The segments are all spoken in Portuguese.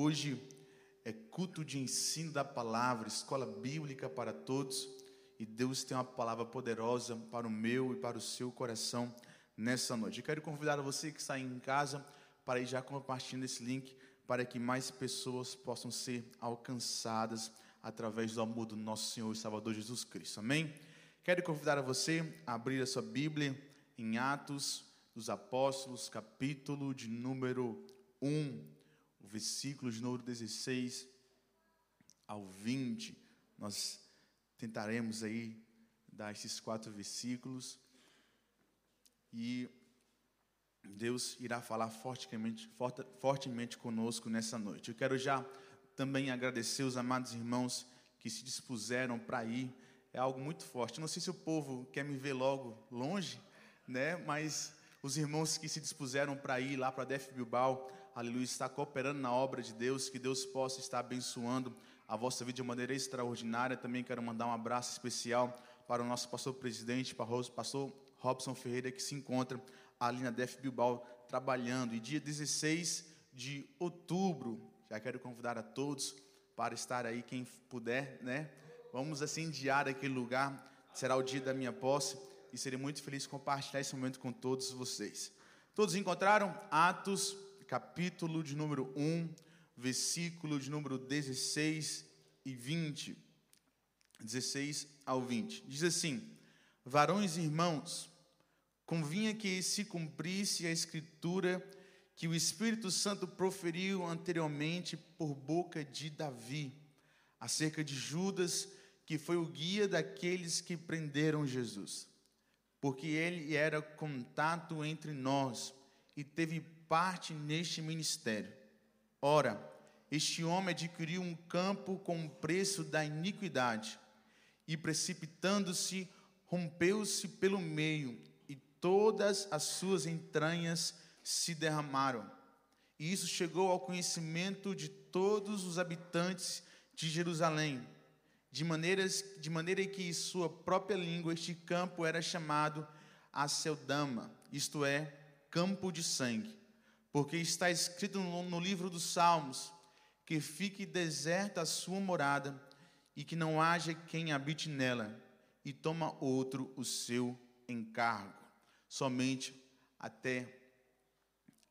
Hoje é culto de ensino da palavra, escola bíblica para todos. E Deus tem uma palavra poderosa para o meu e para o seu coração nessa noite. Eu quero convidar você que está em casa para ir já compartilhando esse link para que mais pessoas possam ser alcançadas através do amor do nosso Senhor e Salvador Jesus Cristo. Amém? Quero convidar a você a abrir a sua Bíblia em Atos dos Apóstolos, capítulo de número 1, o versículo de número 16 ao 20. Nós tentaremos aí dar esses quatro versículos e Deus irá falar fortemente, fortemente conosco nessa noite. Eu quero já também agradecer os amados irmãos que se dispuseram para ir. É algo muito forte. Não sei se o povo quer me ver logo longe, né? Mas os irmãos que se dispuseram para ir lá para Def Bilbao, aleluia, está cooperando na obra de Deus, que Deus possa estar abençoando a vossa vida de maneira extraordinária. Também quero mandar um abraço especial para o nosso pastor presidente, para o pastor Robson Ferreira, que se encontra ali na Def Bilbao trabalhando. E dia 16 de outubro, já quero convidar a todos para estar aí, quem puder, né? Vamos incendiar aquele lugar. Será o dia da minha posse e serei muito feliz compartilhar esse momento com todos vocês. Todos encontraram Atos, capítulo de número 1 versículo de número 16 e 20. 16 ao 20. Diz assim: Varões e irmãos, convinha que se cumprisse a escritura que o Espírito Santo proferiu anteriormente por boca de Davi, acerca de Judas, que foi o guia daqueles que prenderam Jesus. Porque ele era contato entre nós e teve parte neste ministério. Ora, este homem adquiriu um campo com o preço da iniquidade, e precipitando-se, rompeu-se pelo meio, e todas as suas entranhas se derramaram. E isso chegou ao conhecimento de todos os habitantes de Jerusalém, de, maneiras, de maneira que em sua própria língua este campo era chamado Aceldama, isto é, campo de sangue porque está escrito no, livro dos Salmos: que fique deserta a sua morada e que não haja quem habite nela, e toma outro o seu encargo. Somente até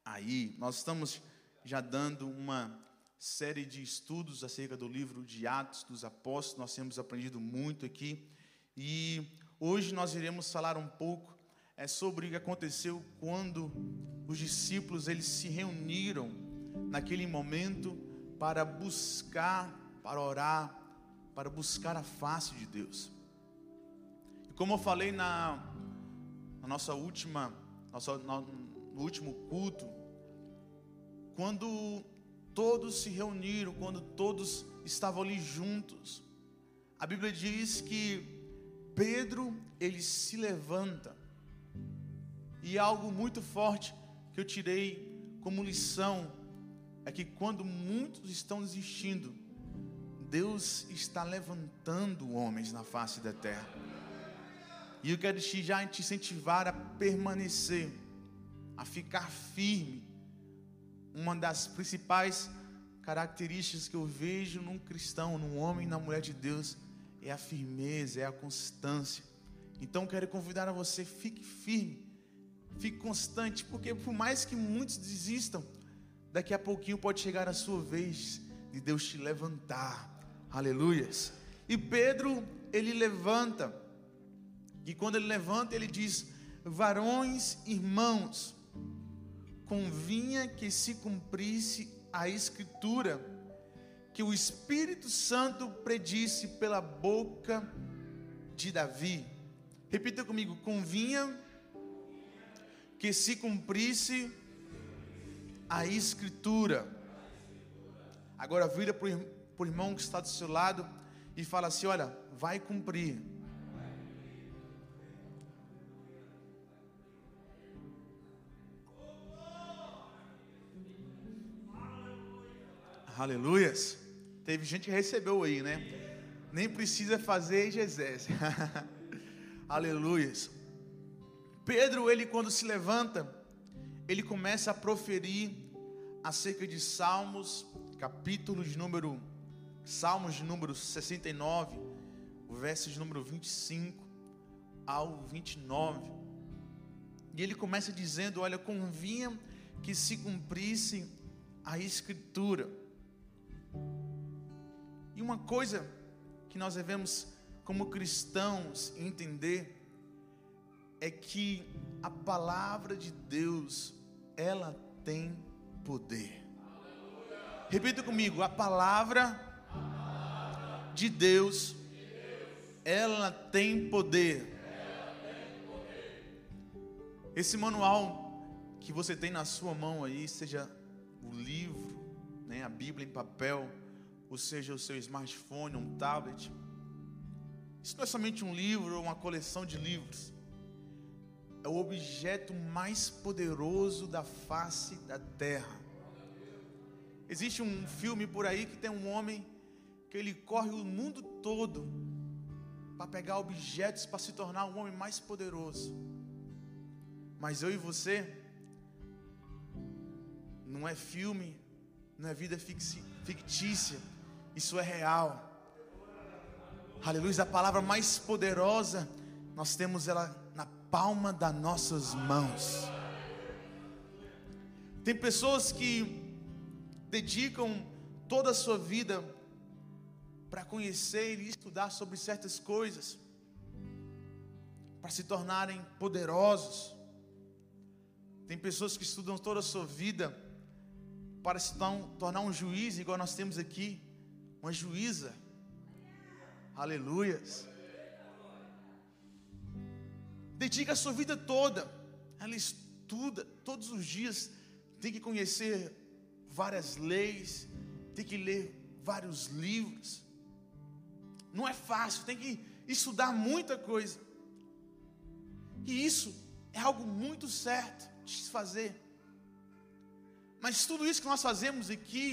aí. Nós estamos já dando uma série de estudos acerca do livro de Atos dos Apóstolos, nós temos aprendido muito aqui, e hoje nós iremos falar um pouco é sobre o que aconteceu quando os discípulos eles se reuniram naquele momento para buscar, para orar, para buscar a face de Deus. E como eu falei na, na nossa última, nossa, no, último culto, quando todos se reuniram, quando todos estavam ali juntos, a Bíblia diz que Pedro ele se levanta e algo muito forte que eu tirei como lição é que quando muitos estão desistindo, Deus está levantando homens na face da terra. E eu quero te, já te incentivar a permanecer, a ficar firme. Uma das principais características que eu vejo num cristão, num homem, na mulher de Deus, é a firmeza, é a constância. Então quero convidar a você, fique firme Fique constante, porque por mais que muitos desistam, daqui a pouquinho pode chegar a sua vez de Deus te levantar. Aleluias. E Pedro, ele levanta. E quando ele levanta, ele diz: Varões, irmãos, convinha que se cumprisse a escritura que o Espírito Santo predisse pela boca de Davi. Repita comigo: convinha que se cumprisse a escritura. Agora vira para o irmão que está do seu lado e fala assim: olha, vai cumprir. Aleluias. Teve gente que recebeu aí, né? Nem precisa fazer exegese. Aleluias. Pedro, ele quando se levanta, ele começa a proferir acerca de salmos, capítulo de número Salmos de número 69, o verso de número 25 ao 29. E ele começa dizendo: Olha, convinha que se cumprisse a Escritura. E uma coisa que nós devemos, como cristãos, entender é que a palavra de Deus, ela tem poder. Repita comigo: a palavra de Deus, ela tem poder. Esse manual que você tem na sua mão aí, seja o livro, né, a Bíblia em papel, ou seja o seu smartphone, um tablet, isso não é somente um livro ou uma coleção de livros. É o objeto mais poderoso da face da terra. Existe um filme por aí que tem um homem que ele corre o mundo todo para pegar objetos para se tornar um homem mais poderoso. Mas eu e você não é filme, não é vida fictícia, isso é real. Aleluia, a palavra mais poderosa, nós temos ela palma das nossas mãos. Tem pessoas que dedicam toda a sua vida para conhecer e estudar sobre certas coisas, para se tornarem poderosos. Tem pessoas que estudam toda a sua vida para se tornar um juiz, igual nós temos aqui, uma juíza. Aleluias. Dedica a sua vida toda. Ela estuda todos os dias, tem que conhecer várias leis, tem que ler vários livros. Não é fácil, tem que estudar muita coisa. E isso é algo muito certo de se fazer. Mas tudo isso que nós fazemos aqui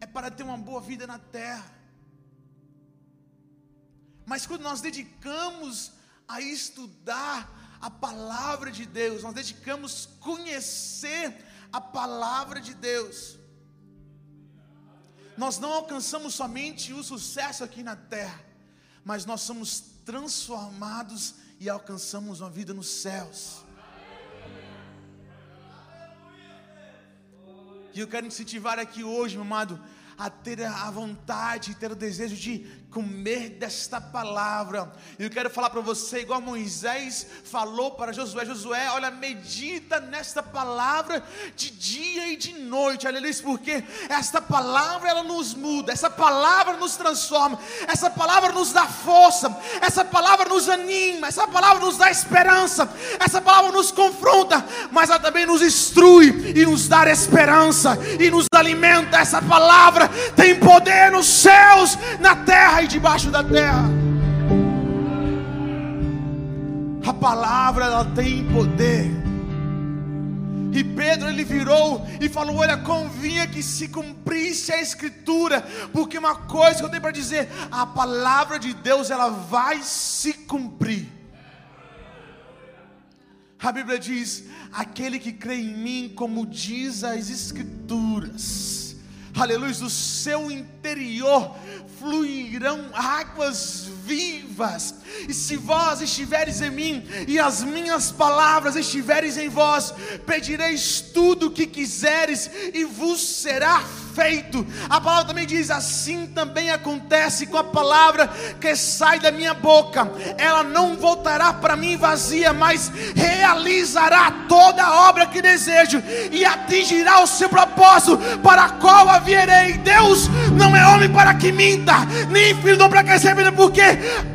é para ter uma boa vida na terra. Mas quando nós dedicamos a estudar a palavra de Deus, nós dedicamos conhecer a palavra de Deus, nós não alcançamos somente o sucesso aqui na terra, mas nós somos transformados e alcançamos uma vida nos céus. E eu quero incentivar aqui hoje, meu amado, a ter a vontade, ter o desejo de comer desta palavra. Eu quero falar para você, igual Moisés falou para Josué: Josué, olha, medita nesta palavra de dia e de noite, aleluia, porque esta palavra ela nos muda, essa palavra nos transforma, essa palavra nos dá força, essa palavra nos anima, essa palavra nos dá esperança, essa palavra nos confronta, mas ela também nos instrui e nos dá esperança e nos alimenta. Essa palavra tem poder nos céus, na terra e debaixo da terra. A palavra ela tem poder. E Pedro ele virou e falou: Olha, convinha que se cumprisse a escritura, porque uma coisa que eu tenho para dizer, a palavra de Deus ela vai se cumprir. A Bíblia diz: aquele que crê em mim, como diz as escrituras, aleluia, do seu interior fluirão águas vivas. E se vós estiveres em mim e as minhas palavras estiveres em vós, pedireis tudo o que quiseres e vos será feito. A palavra também diz: assim também acontece com a palavra que sai da minha boca. Ela não voltará para mim vazia, mas realizará toda a obra que desejo e atingirá o seu propósito para a qual a vierei. Deus não é homem para que minta, nem filho para que seja porque,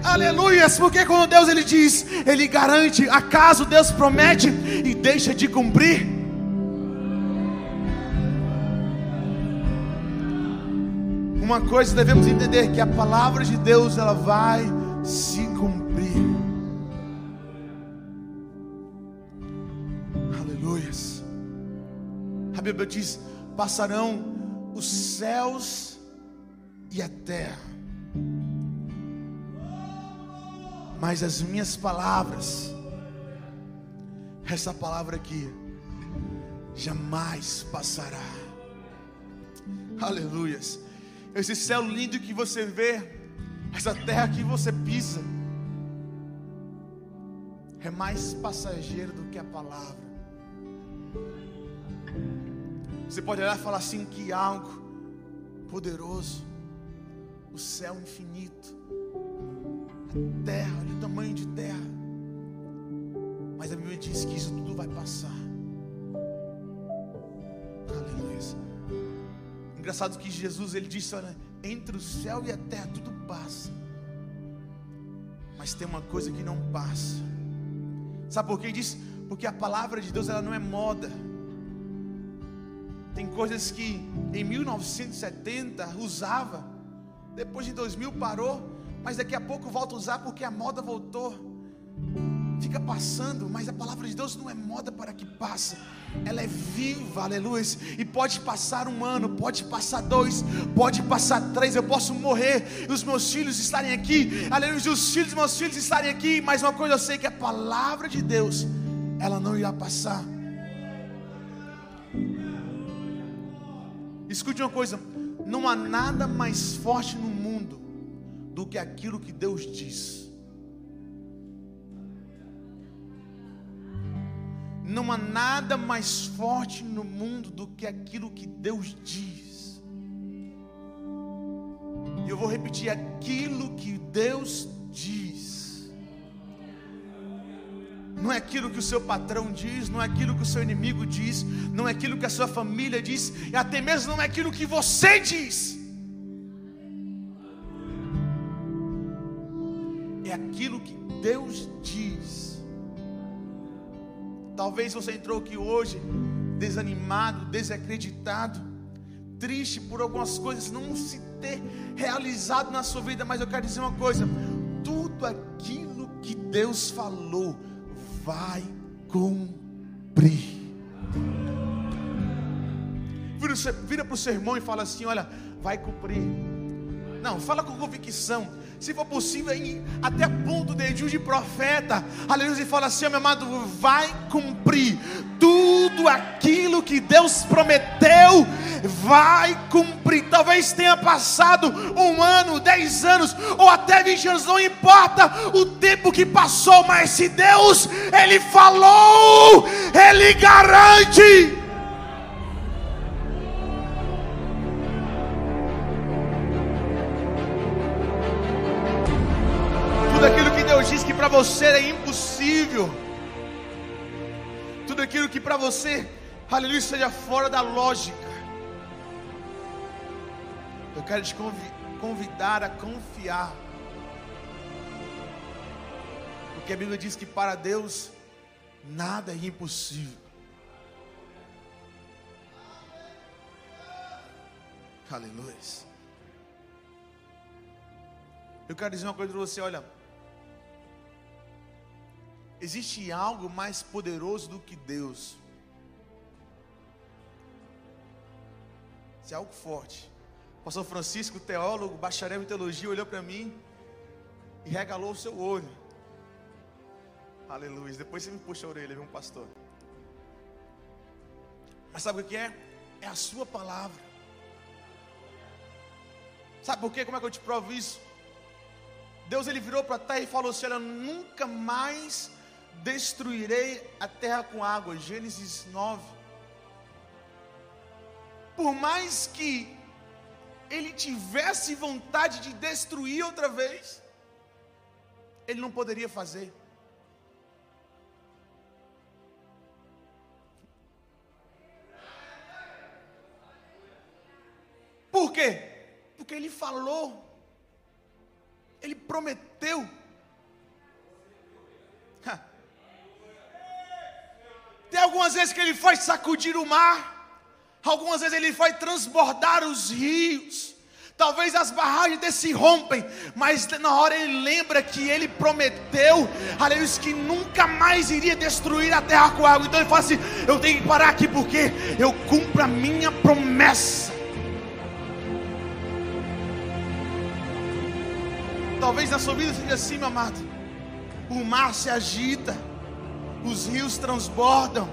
aleluias, porque quando Deus ele diz, ele garante, acaso Deus promete e deixa de cumprir. Uma coisa devemos entender que a palavra de Deus ela vai se cumprir. Aleluias. A Bíblia diz: passarão os céus e a terra, mas as minhas palavras, essa palavra aqui, jamais passará. Aleluias. Esse céu lindo que você vê, essa terra que você pisa, é mais passageiro do que a palavra. Você pode olhar e falar assim: que algo poderoso, o céu infinito, a terra, olha o tamanho de terra. Mas a Bíblia diz que isso tudo vai passar. Engraçado que Jesus ele disse: olha, entre o céu e a terra tudo passa. Mas tem uma coisa que não passa. Sabe por que ele diz? Porque a palavra de Deus ela não é moda. Tem coisas que em 1970 usava, depois de 2000 parou, mas daqui a pouco volta a usar porque a moda voltou. Fica passando, mas a palavra de Deus não é moda para que passa. Ela é viva, aleluia. E pode passar um ano, pode passar dois, pode passar três. Eu posso morrer e os meus filhos estarem aqui, aleluia. E os filhos dos meus filhos estarem aqui. Mas uma coisa eu sei que a palavra de Deus, ela não irá passar. Escute uma coisa: não há nada mais forte no mundo do que aquilo que Deus diz. Não há nada mais forte no mundo do que aquilo que Deus diz. E eu vou repetir aquilo que Deus diz não é aquilo que o seu patrão diz, não é aquilo que o seu inimigo diz, não é aquilo que a sua família diz, e até mesmo não é aquilo que você diz. Talvez você entrou aqui hoje desanimado, desacreditado, triste por algumas coisas não se ter realizado na sua vida, mas eu quero dizer uma coisa: tudo aquilo que Deus falou, vai cumprir. Vira para o seu irmão e fala assim: Olha, vai cumprir. Não, fala com convicção. Se for possível, até ponto de de profeta. Aleluia. E fala assim: Meu amado, vai cumprir tudo aquilo que Deus prometeu. Vai cumprir. Talvez tenha passado um ano, dez anos, ou até vinte anos, não importa o tempo que passou, mas se Deus, Ele falou, Ele garante. Você é impossível, tudo aquilo que para você, aleluia, seja fora da lógica, eu quero te convidar a confiar, porque a Bíblia diz que para Deus nada é impossível. Aleluia. Eu quero dizer uma coisa para você, olha. Existe algo mais poderoso do que Deus. Isso é algo forte. O pastor Francisco, teólogo, bacharel em teologia, olhou para mim e regalou o seu olho. Aleluia. Depois você me puxa a orelha, viu, pastor? Mas sabe o que é? É a sua palavra. Sabe por quê? Como é que eu te provo isso? Deus ele virou para a terra e falou assim: Olha, nunca mais destruirei a terra com água. Gênesis 9. Por mais que ele tivesse vontade de destruir outra vez, ele não poderia fazer. Por quê? Porque ele falou, ele prometeu. Algumas vezes que ele foi sacudir o mar, algumas vezes ele foi transbordar os rios. Talvez as barragens se rompem, mas na hora ele lembra que ele prometeu, aleluia, que nunca mais iria destruir a terra com água. Então ele fala assim: Eu tenho que parar aqui porque eu cumpro a minha promessa. Talvez na sua vida seja assim, meu amado. O mar se agita os rios transbordam,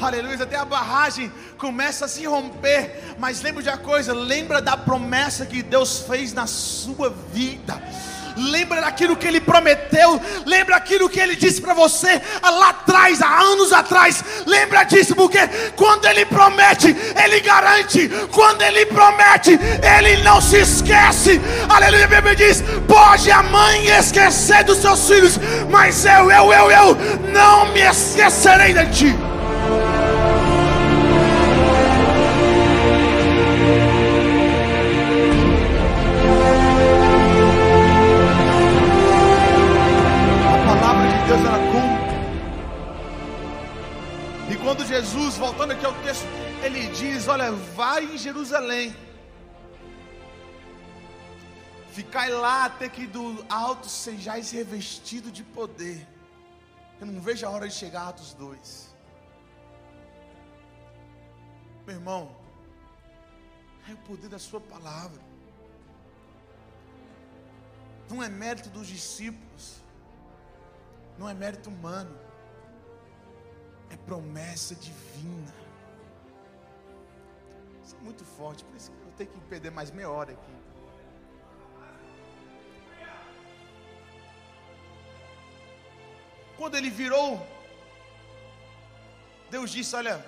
Aleluia, até a barragem começa a se romper. Mas lembra de uma coisa: lembra da promessa que Deus fez na sua vida lembra daquilo que ele prometeu, lembra aquilo que ele disse para você lá atrás, há anos atrás. Lembra disso, porque quando ele promete, ele garante. Quando ele promete, ele não se esquece. Aleluia, a Bíblia diz: pode a mãe esquecer dos seus filhos, mas eu, eu, eu, eu não me esquecerei de ti. Ficai lá até que do alto sejais revestido de poder. Eu não vejo a hora de chegar Atos 2. Meu irmão, é o poder da Sua palavra. Não é mérito dos discípulos, não é mérito humano é promessa divina. Isso é muito forte, por isso que eu tenho que perder mais meia hora aqui. Quando ele virou, Deus disse: Olha,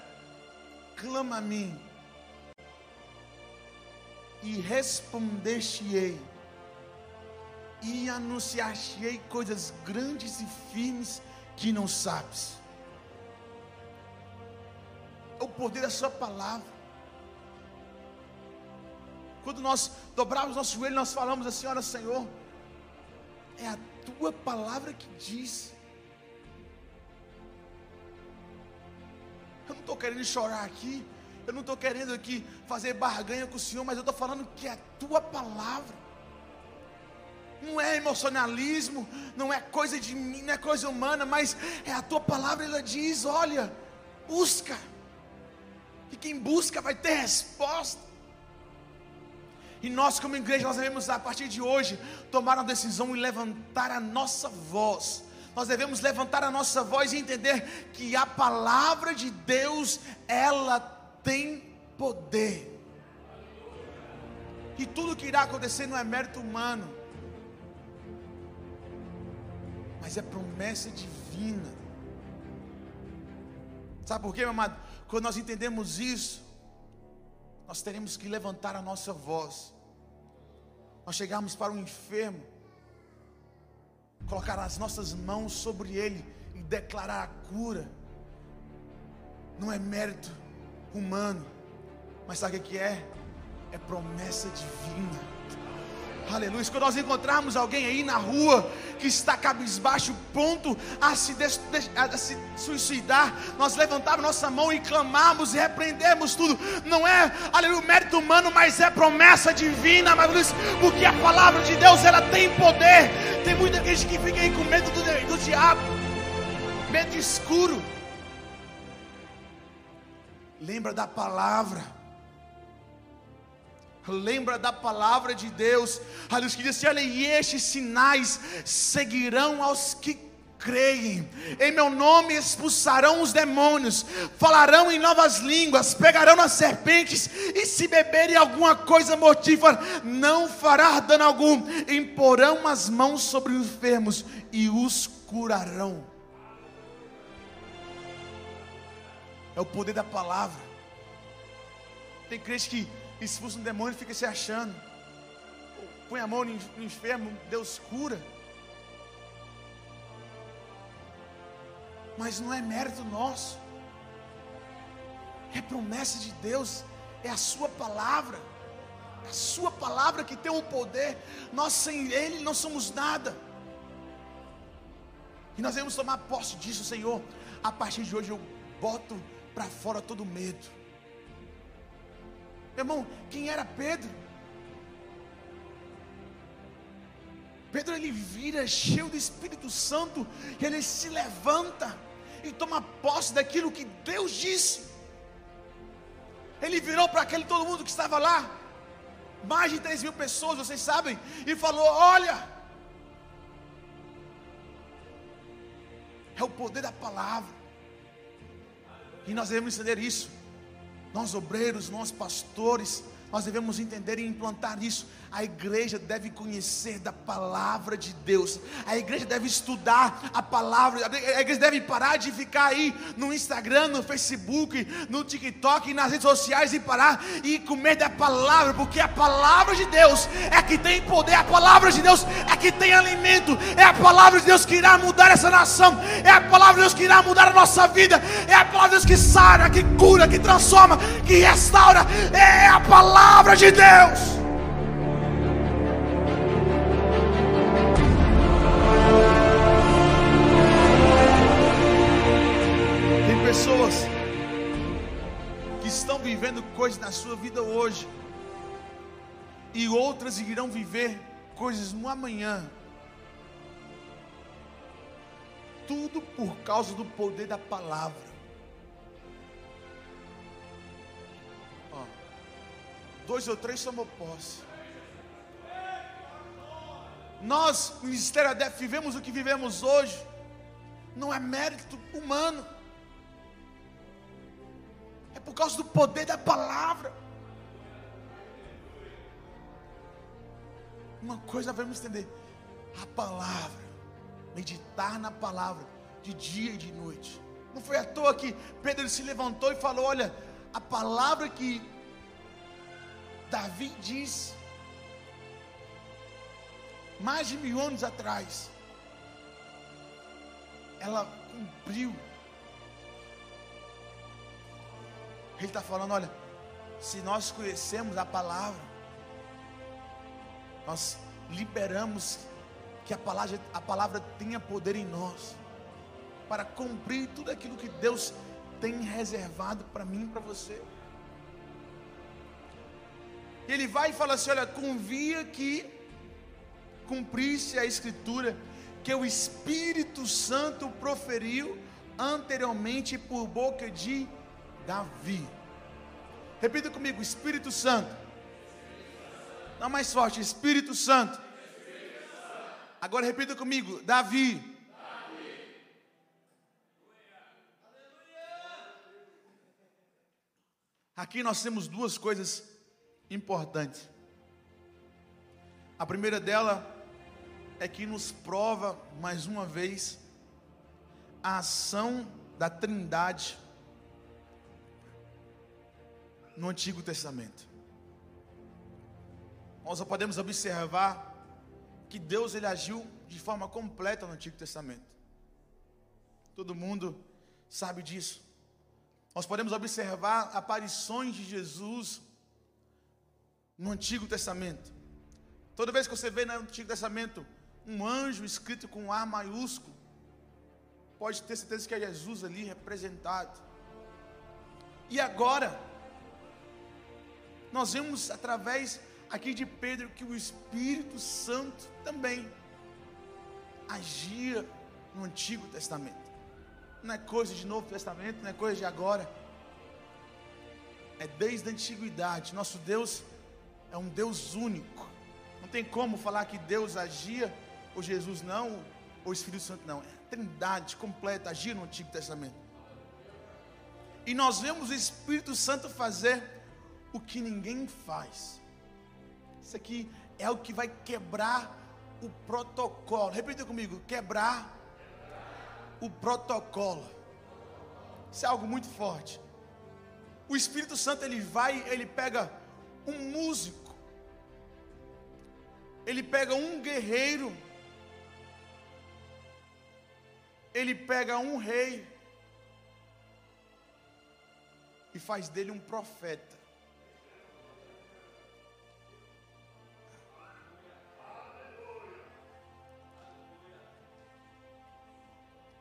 clama a mim, e respondeste-ei, e anunciar-te-ei coisas grandes e firmes que não sabes é o poder da Sua palavra. Quando nós dobramos nosso joelho, nós falamos assim: Olha, Senhor, é a Tua palavra que diz. Eu não estou querendo chorar aqui, eu não estou querendo aqui fazer barganha com o Senhor, mas eu estou falando que é a Tua palavra. Não é emocionalismo, não é coisa de mim, não é coisa humana, mas é a tua palavra, ela diz: olha, busca. E quem busca vai ter resposta. E nós, como igreja, nós devemos, a partir de hoje, tomar uma decisão e levantar a nossa voz. Nós devemos levantar a nossa voz e entender que a palavra de Deus, ela tem poder. E tudo que irá acontecer não é mérito humano, mas é promessa divina. Sabe por quê, meu amado? Quando nós entendemos isso, nós teremos que levantar a nossa voz. Nós chegarmos para um enfermo, colocar as nossas mãos sobre ele e declarar a cura. Não é mérito humano, mas sabe o que é? É promessa divina. Aleluia. Quando nós encontrarmos alguém aí na rua que está cabisbaixo, pronto a se, a se suicidar, nós levantamos nossa mão e clamamos e repreendemos tudo. Não é, aleluia, mérito humano, mas é promessa divina, aleluia, porque a palavra de Deus ela tem poder. Tem muita gente que fica aí com medo do, do diabo, medo escuro. Lembra da palavra lembra da palavra de Deus, aleluia, que diz assim, olha, e estes sinais seguirão aos que creem, em meu nome expulsarão os demônios, falarão em novas línguas, pegarão as serpentes, e se beberem alguma coisa mortífera, não fará dano algum, imporão as mãos sobre os enfermos e os curarão. É o poder da palavra. Tem crente que expulsa um demônio e fica se achando. Põe a mão no enfermo, Deus cura. Mas não é mérito nosso. É promessa de Deus, é a sua palavra. A sua palavra que tem o poder. Nós sem ele não somos nada. E nós devemos tomar posse disso, Senhor. A partir de hoje eu boto para fora todo medo. Irmão, quem era Pedro? Pedro ele vira cheio do Espírito Santo, ele se levanta e toma posse daquilo que Deus disse. Ele virou para aquele todo mundo que estava lá, mais de 3 mil pessoas, vocês sabem, e falou: Olha, é o poder da palavra. E nós devemos entender isso. Nós obreiros, nós pastores, nós devemos entender e implantar isso. A igreja deve conhecer da palavra de Deus. A igreja deve estudar a palavra. A igreja deve parar de ficar aí no Instagram, no Facebook, no TikTok, nas redes sociais e parar e comer da palavra, porque a palavra de Deus é que tem poder. A palavra de Deus é que tem alimento. É a palavra de Deus que irá mudar essa nação. É a palavra de Deus que irá mudar a nossa vida. É a palavra de Deus que sara, que cura, que transforma, que restaura. É a palavra de Deus. Coisas na sua vida hoje, e outras irão viver coisas no amanhã. Tudo por causa do poder da palavra. Ó, dois ou três somos posse. Nós, Ministério ADEF, vivemos o que vivemos hoje, não é mérito humano, é por causa do poder da palavra. Uma coisa devemos entender: a palavra, meditar na palavra, de dia e de noite. Não foi à toa que Pedro se levantou e falou: Olha, a palavra que Davi disse, mais de mil anos atrás, ela cumpriu. Ele está falando: olha, se nós conhecemos a palavra, nós liberamos que a palavra, a palavra tenha poder em nós, para cumprir tudo aquilo que Deus tem reservado para mim e para você. Ele vai e fala assim: olha, convia que cumprisse a escritura que o Espírito Santo proferiu anteriormente por boca de Davi. Repita comigo: Espírito Santo. Não mais forte, Espírito Santo. Agora repita comigo: Davi. Aqui nós temos duas coisas importantes. A primeira dela é que nos prova mais uma vez a ação da Trindade no Antigo Testamento. Nós podemos observar que Deus ele agiu de forma completa no Antigo Testamento. Todo mundo sabe disso. Nós podemos observar aparições de Jesus no Antigo Testamento. Toda vez que você vê no Antigo Testamento um anjo escrito com um A maiúsculo, pode ter certeza que é Jesus ali representado. E agora, nós vemos através aqui de Pedro que o Espírito Santo também agia no Antigo Testamento. Não é coisa de Novo Testamento, não é coisa de agora. É desde a antiguidade. Nosso Deus é um Deus único. Não tem como falar que Deus agia, ou Jesus não, ou Espírito Santo não. É a trindade completa agia no Antigo Testamento. E nós vemos o Espírito Santo fazer o que ninguém faz. Isso aqui é o que vai quebrar o protocolo. Repita comigo: quebrar o protocolo. Isso é algo muito forte. O Espírito Santo ele vai, ele pega um músico, ele pega um guerreiro, ele pega um rei e faz dele um profeta.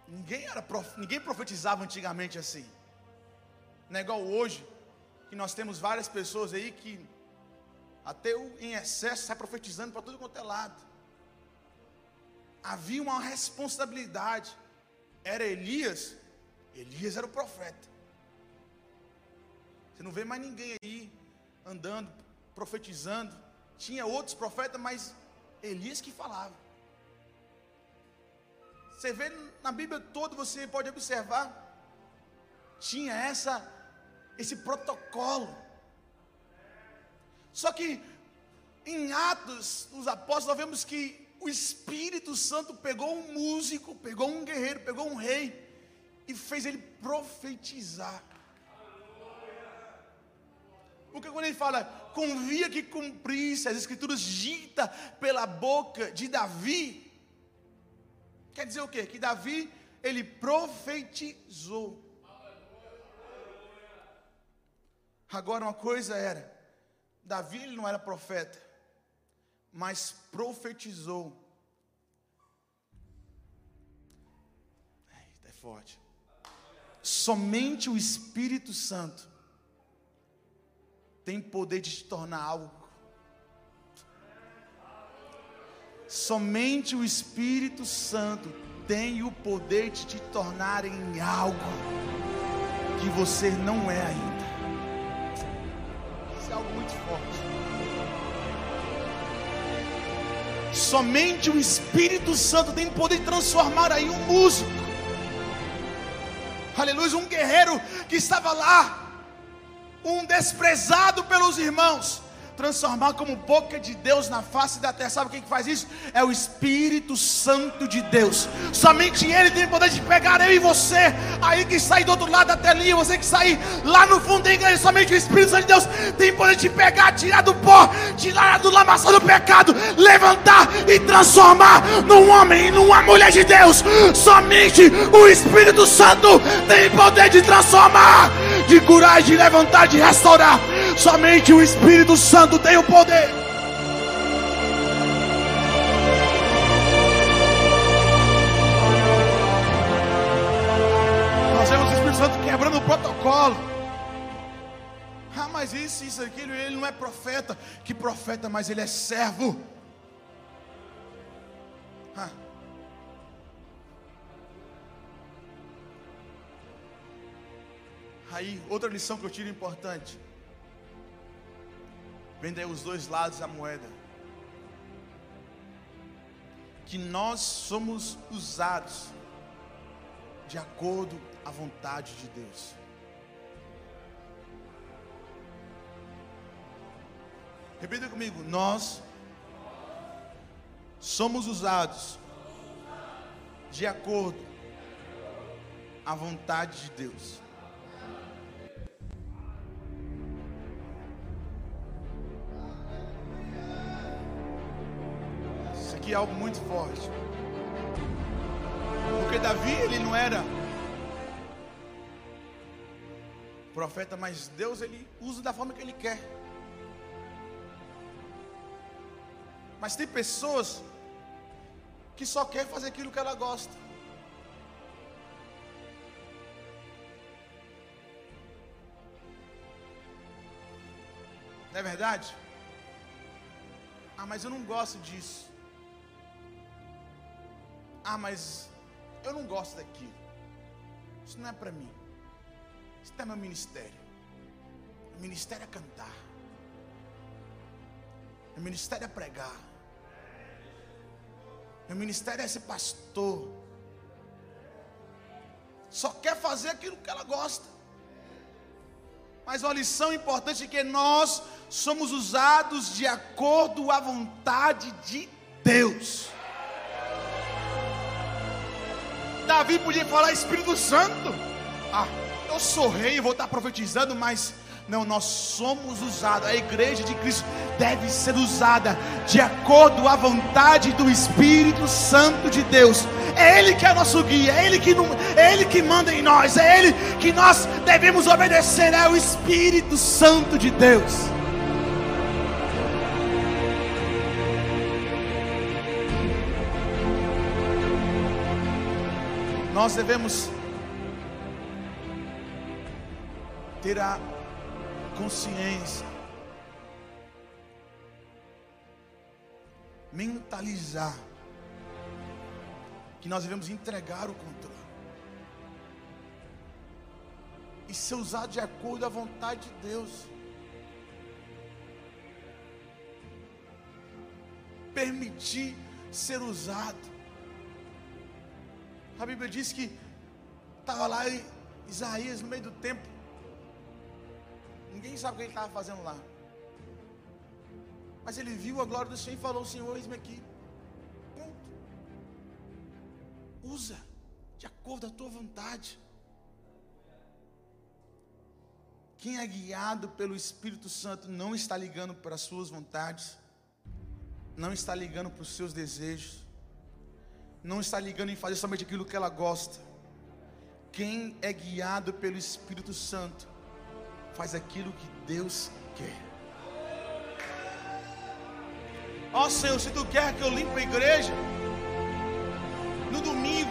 Ninguém, era prof... Ninguém profetizava antigamente assim. Não é igual hoje, que nós temos várias pessoas aí que até em excesso sai profetizando para tudo quanto é lado. Havia uma responsabilidade. Era Elias, Elias era o profeta. Você não vê mais ninguém aí andando, profetizando. Tinha outros profetas, mas Elias que falava. Você vê na Bíblia toda, você pode observar tinha essa esse protocolo. Só que em Atos dos Apóstolos nós vemos que o Espírito Santo pegou um músico, pegou um guerreiro, pegou um rei e fez ele profetizar. Porque quando ele fala, convia que cumprisse as escrituras dita pela boca de Davi, quer dizer o quê? Que Davi, ele profetizou. Agora uma coisa era, Davi ele não era profeta, mas profetizou. É forte. Somente o Espírito Santo tem poder de te tornar algo. Somente o Espírito Santo tem o poder de te tornar em algo que você não é ainda. Isso é algo muito forte. Somente o Espírito Santo tem poder de transformar aí um músico. Aleluia, um guerreiro que estava lá um desprezado pelos irmãos, transformar como boca de Deus na face da terra. Sabe quem que faz isso? É o Espírito Santo de Deus. Somente Ele tem poder de pegar eu e você, aí que sai do outro lado da telinha, você que sai lá no fundo da igreja. Somente o Espírito Santo de Deus tem poder de pegar, tirar do pó, tirar do lamaçal do pecado, levantar e transformar num homem e numa mulher de Deus. Somente o Espírito Santo tem poder de transformar de curar, de levantar, de restaurar. Somente o Espírito Santo tem o poder. Nós vemos o Espírito Santo quebrando o protocolo. Ah, mas isso, isso, aquilo, ele não é profeta. Que profeta, mas ele é servo. Ah. Aí, outra lição que eu tiro importante. Vem os dois lados da moeda. Que nós somos usados de acordo à vontade de Deus. Repita comigo, nós somos usados de acordo à vontade de Deus. Aqui algo muito forte. Porque Davi, ele não era profeta, mas Deus ele usa da forma que ele quer. Mas tem pessoas que só quer fazer aquilo que ela gosta. Não é verdade? Ah, mas eu não gosto disso. Ah, mas eu não gosto daquilo. Isso não é para mim. Isso não é meu ministério. O ministério é cantar. O ministério é pregar. O ministério é ser pastor. Só quer fazer aquilo que ela gosta. Mas uma lição importante é que nós somos usados de acordo à vontade de Deus. Davi podia falar Espírito Santo. Ah, eu sou rei, vou estar profetizando, mas não, nós somos usados. A igreja de Cristo deve ser usada de acordo à vontade do Espírito Santo de Deus. É Ele que é nosso guia, é Ele que, é Ele que manda em nós, é Ele que nós devemos obedecer, é o Espírito Santo de Deus. Nós devemos ter a consciência, mentalizar que nós devemos entregar o controle e ser usado de acordo à vontade de Deus. Permitir ser usado. A Bíblia diz que estava lá Isaías, no meio do tempo, ninguém sabe o que ele estava fazendo lá. Mas ele viu a glória do Senhor e falou: Senhor, eis-me aqui. Ponto. Usa de acordo com a tua vontade. Quem é guiado pelo Espírito Santo não está ligando para as suas vontades, não está ligando para os seus desejos, não está ligando em fazer somente aquilo que ela gosta. Quem é guiado pelo Espírito Santo faz aquilo que Deus quer. Ó oh, Senhor, se tu quer que eu limpe a igreja no domingo,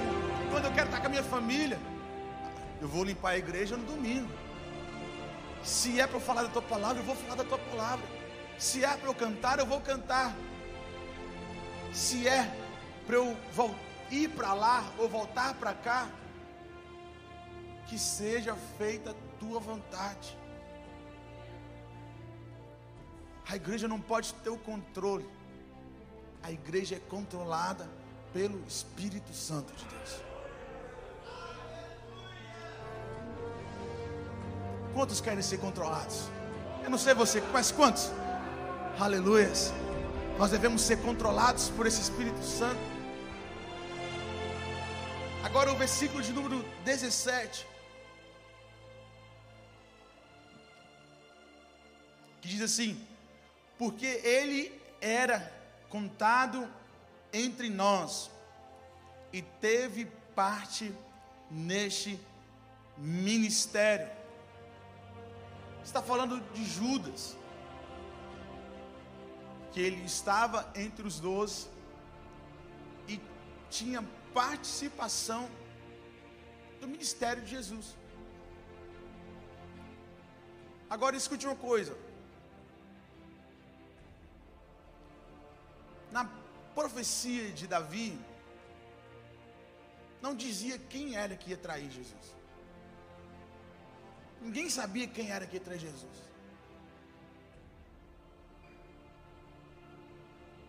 quando eu quero estar com a minha família, eu vou limpar a igreja no domingo. Se é para eu falar da tua palavra, eu vou falar da tua palavra. Se é para eu cantar, eu vou cantar. Se é para eu ir para lá ou voltar para cá, que seja feita a tua vontade. A igreja não pode ter o controle. A igreja é controlada pelo Espírito Santo de Deus. Quantos querem ser controlados? Eu não sei você, mas quantos? Aleluias. Nós devemos ser controlados por esse Espírito Santo. Agora o versículo de número 17. Que diz assim: Porque ele era contado entre nós e teve parte neste ministério está falando de Judas, que ele estava entre os doze e tinha participação do ministério de Jesus. Agora escute uma coisa. Na profecia de Davi, não dizia quem era que ia trair Jesus. Ninguém sabia quem era que traz Jesus.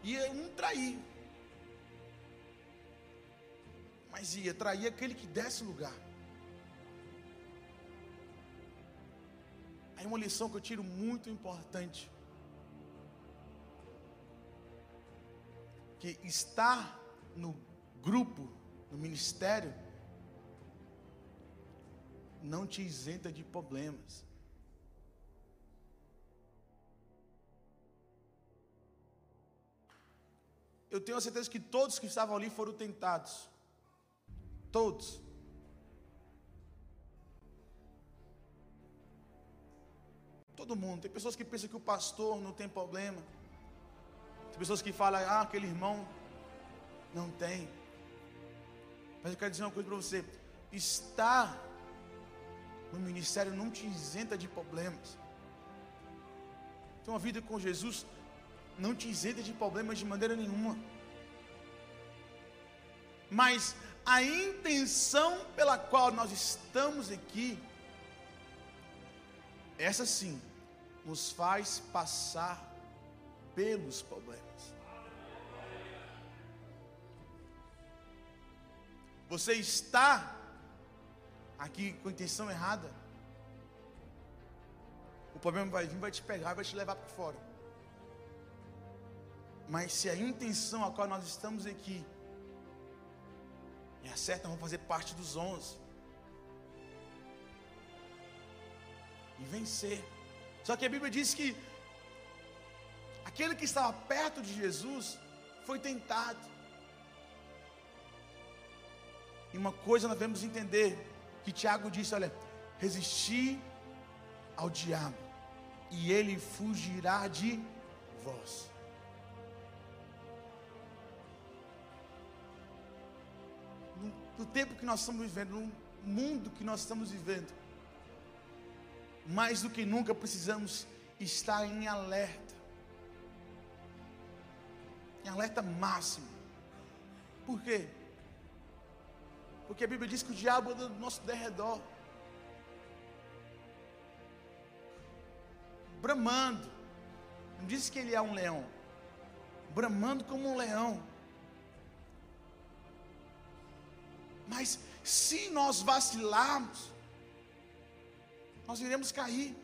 Ia um trair. Mas ia trair aquele que desse lugar. Aí uma lição que eu tiro muito importante. Que estar no grupo, no ministério, não te isenta de problemas. Eu tenho a certeza que todos que estavam ali foram tentados. Todos. Todo mundo. Tem pessoas que pensam que o pastor não tem problema. Tem pessoas que falam, ah, aquele irmão não tem. Mas eu quero dizer uma coisa para você: está no ministério não te isenta de problemas. Ter uma vida com Jesus não te isenta de problemas de maneira nenhuma. Mas a intenção pela qual nós estamos aqui, essa sim, nos faz passar pelos problemas. Você está aqui com intenção errada, o problema vai vir, vai te pegar, vai te levar para fora. Mas se a intenção a qual nós estamos aqui é certa, vamos fazer parte dos onze. E vencer. Só que a Bíblia diz que aquele que estava perto de Jesus foi tentado. E uma coisa nós devemos entender: que Tiago disse: olha, resistir ao diabo, e ele fugirá de vós. No, tempo que nós estamos vivendo, no mundo que nós estamos vivendo, mais do que nunca precisamos estar em alerta, em alerta máximo. Por quê? Porque a Bíblia diz que o diabo anda do nosso derredor. Bramando. Não diz que ele é um leão. Bramando como um leão. Mas se nós vacilarmos, nós iremos cair.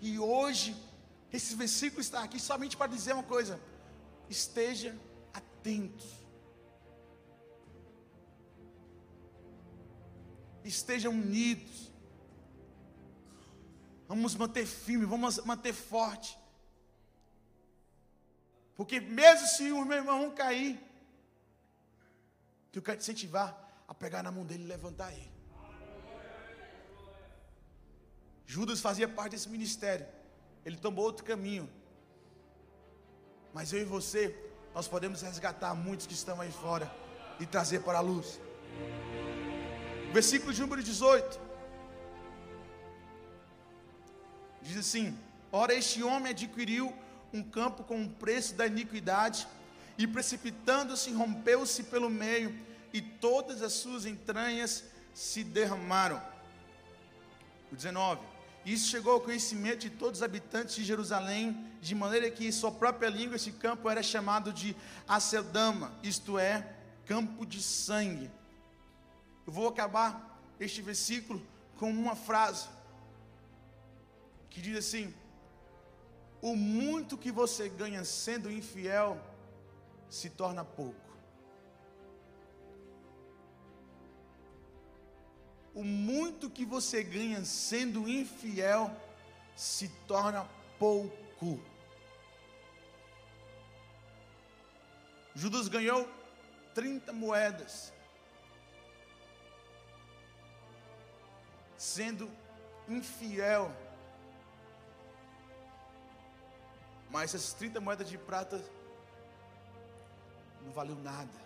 E hoje, esse versículo está aqui somente para dizer uma coisa: esteja atento. Estejam unidos. Vamos manter firme, vamos manter forte. Porque mesmo se o meu irmão cair, eu quero te incentivar a pegar na mão dele e levantar ele. Judas fazia parte desse ministério. Ele tomou outro caminho. Mas eu e você, nós podemos resgatar muitos que estão aí fora e trazer para a luz. Versículo de número 18. Diz assim: Ora, este homem adquiriu um campo com o preço da iniquidade, e precipitando-se, rompeu-se pelo meio, e todas as suas entranhas se derramaram. O 19. Isso chegou ao conhecimento de todos os habitantes de Jerusalém, de maneira que em sua própria língua esse campo era chamado de Acedama, isto é, campo de sangue. Eu vou acabar este versículo com uma frase que diz assim: O muito que você ganha sendo infiel se torna pouco. O muito que você ganha sendo infiel se torna pouco. Judas ganhou 30 moedas, sendo infiel Mas essas 30 moedas de prata não valeu nada.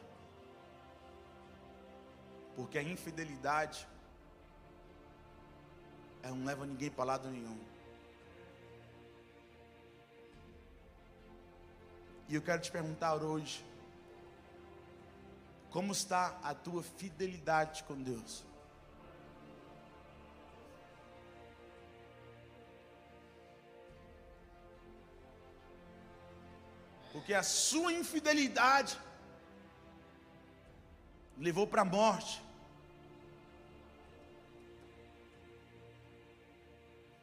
Porque a infidelidade não leva ninguém para lado nenhum. E eu quero te perguntar hoje: como está a tua fidelidade com Deus? Porque a sua infidelidade levou para a morte.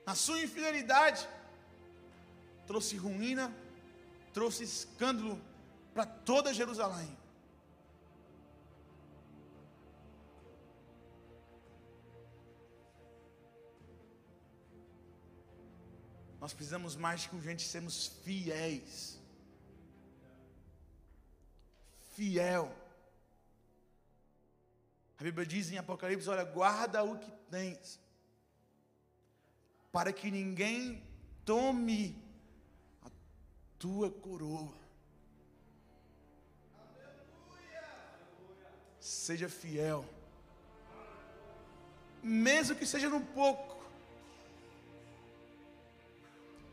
A sua infidelidade trouxe ruína, trouxe escândalo para toda Jerusalém. Nós precisamos mais que gente sermos fiéis fiel. A Bíblia diz em Apocalipse: olha, guarda o que tens, para que ninguém tome a tua coroa. Seja fiel, mesmo que seja no pouco,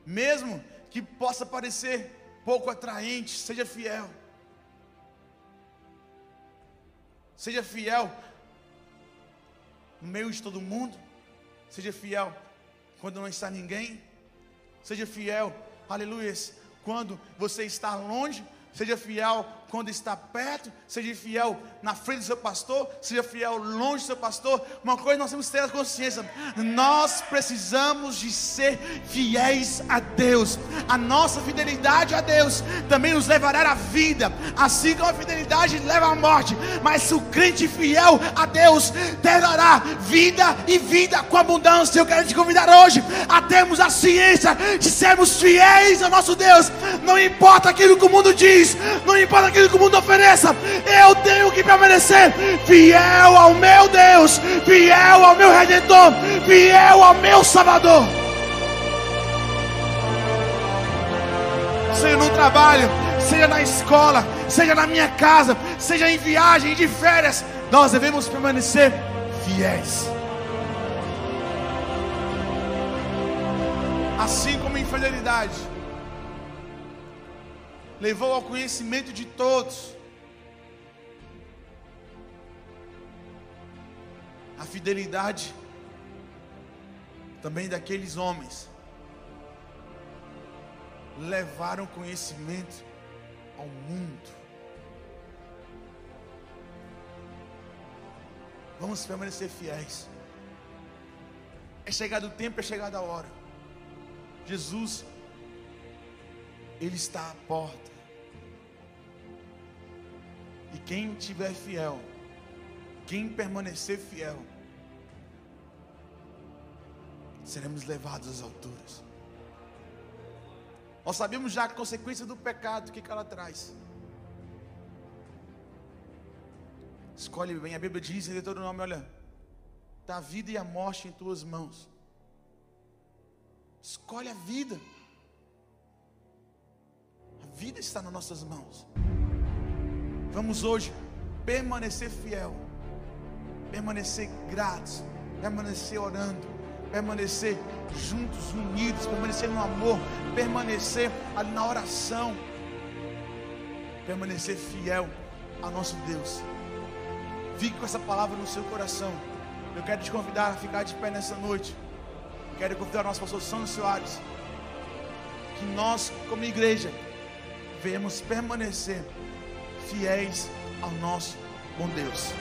mesmo que possa parecer pouco atraente, seja fiel. Seja fiel no meio de todo mundo. Seja fiel quando não está ninguém. Seja fiel, aleluia, quando você está longe. Seja fiel quando está perto, seja fiel na frente do seu pastor, seja fiel longe do seu pastor. Uma coisa nós temos que ter a consciência: nós precisamos de ser fiéis a Deus. A nossa fidelidade a Deus também nos levará à vida, assim como a fidelidade leva à morte. Mas o crente fiel a Deus terá vida e vida com abundância. Eu quero te convidar hoje a termos a ciência de sermos fiéis ao nosso Deus. Não importa aquilo que o mundo diz, não importa aquilo que o mundo ofereça, eu tenho que permanecer fiel ao meu Deus, fiel ao meu Redentor, fiel ao meu Salvador. Seja no trabalho, seja na escola, seja na minha casa, seja em viagem, de férias, nós devemos permanecer fiéis. Assim como infidelidade levou ao conhecimento de todos. A fidelidade também daqueles homens levaram conhecimento ao mundo. Vamos permanecer fiéis. É chegado o tempo, é chegada a hora. Jesus, Ele está à porta. E quem tiver fiel, quem permanecer fiel, seremos levados às alturas. Nós sabemos já a consequência do pecado, o que, que ela traz. Escolhe bem, a Bíblia diz em Deuteronômio: olha, está a vida e a morte em tuas mãos. Escolhe a vida. Vida está nas nossas mãos. Vamos hoje permanecer fiel, permanecer gratos, permanecer orando, permanecer juntos, unidos, permanecer no amor, permanecer na oração, permanecer fiel ao nosso Deus. Fique com essa palavra no seu coração. Eu quero te convidar a ficar de pé nessa noite. Quero convidar o nosso pastor Sandro Soares. Que nós, como igreja, venhamos permanecer fiéis ao nosso bom Deus.